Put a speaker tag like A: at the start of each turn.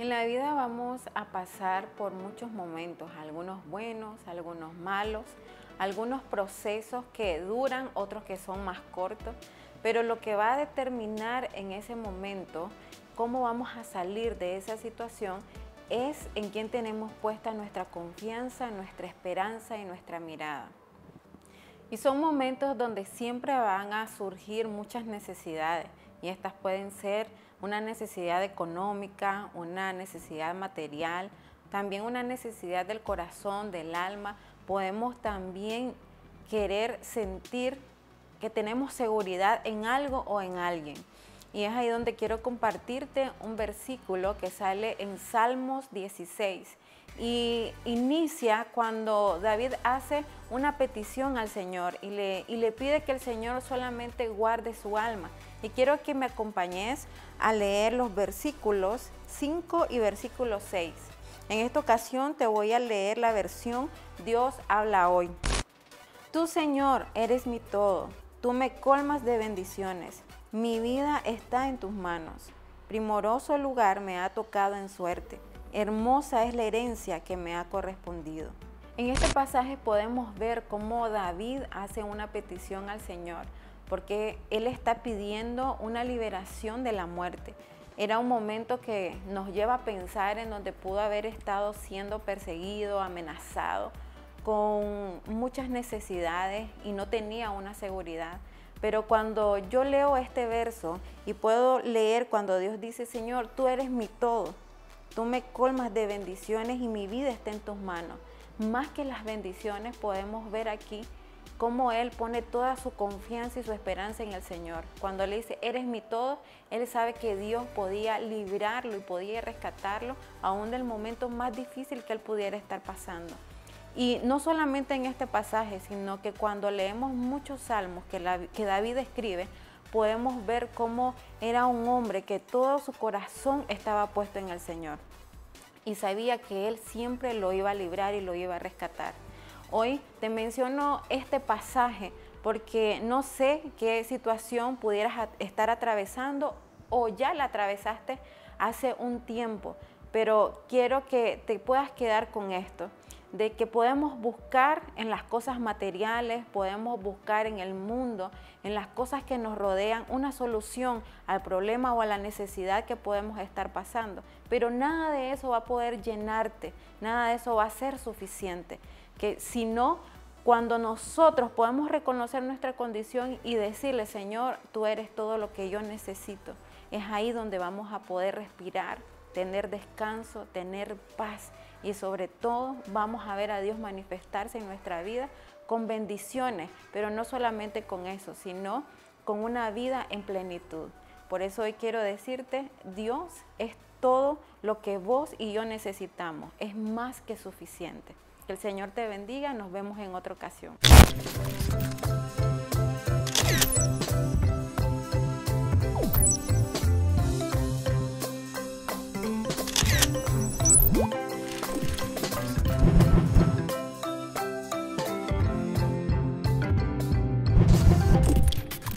A: En la vida vamos a pasar por muchos momentos, algunos buenos, algunos malos, algunos procesos que duran, otros que son más cortos, pero lo que va a determinar en ese momento cómo vamos a salir de esa situación es en quién tenemos puesta nuestra confianza, nuestra esperanza y nuestra mirada. Y son momentos donde siempre van a surgir muchas necesidades y estas pueden ser una necesidad económica, una necesidad material, también una necesidad del corazón, del alma. Podemos también querer sentir que tenemos seguridad en algo o en alguien. Y es ahí donde quiero compartirte un versículo que sale en Salmos 16 y inicia cuando David hace una petición al Señor y le, pide que el Señor solamente guarde su alma. Y quiero que me acompañes a leer los versículos 5 y versículo 6. En esta ocasión te voy a leer la versión Dios habla hoy. Tú Señor eres mi todo, tú me colmas de bendiciones, mi vida está en tus manos, primoroso lugar me ha tocado en suerte, hermosa es la herencia que me ha correspondido. En este pasaje podemos ver cómo David hace una petición al Señor porque Él está pidiendo una liberación de la muerte. Era un momento que nos lleva a pensar en donde pudo haber estado siendo perseguido, amenazado, con muchas necesidades y no tenía una seguridad. Pero cuando yo leo este verso y puedo leer cuando Dios dice, Señor, tú eres mi todo, tú me colmas de bendiciones y mi vida está en tus manos. Más que las bendiciones podemos ver aquí cómo él pone toda su confianza y su esperanza en el Señor. Cuando le dice, eres mi todo, él sabe que Dios podía librarlo y podía rescatarlo aún del momento más difícil que él pudiera estar pasando. Y no solamente en este pasaje, sino que cuando leemos muchos salmos que, que David escribe, podemos ver cómo era un hombre que todo su corazón estaba puesto en el Señor. Y sabía que Él siempre lo iba a librar y lo iba a rescatar. Hoy te menciono este pasaje porque no sé qué situación pudieras estar atravesando o ya la atravesaste hace un tiempo, pero quiero que te puedas quedar con esto, de que podemos buscar en las cosas materiales, podemos buscar en el mundo, en las cosas que nos rodean, una solución al problema o a la necesidad que podemos estar pasando. Pero nada de eso va a poder llenarte, nada de eso va a ser suficiente que si no, cuando nosotros podemos reconocer nuestra condición y decirle, Señor, tú eres todo lo que yo necesito, es ahí donde vamos a poder respirar, tener descanso, tener paz y sobre todo vamos a ver a Dios manifestarse en nuestra vida con bendiciones, pero no solamente con eso, sino con una vida en plenitud. Por eso hoy quiero decirte, Dios es todo lo que vos y yo necesitamos, es más que suficiente. Que el Señor te bendiga, nos vemos en otra ocasión.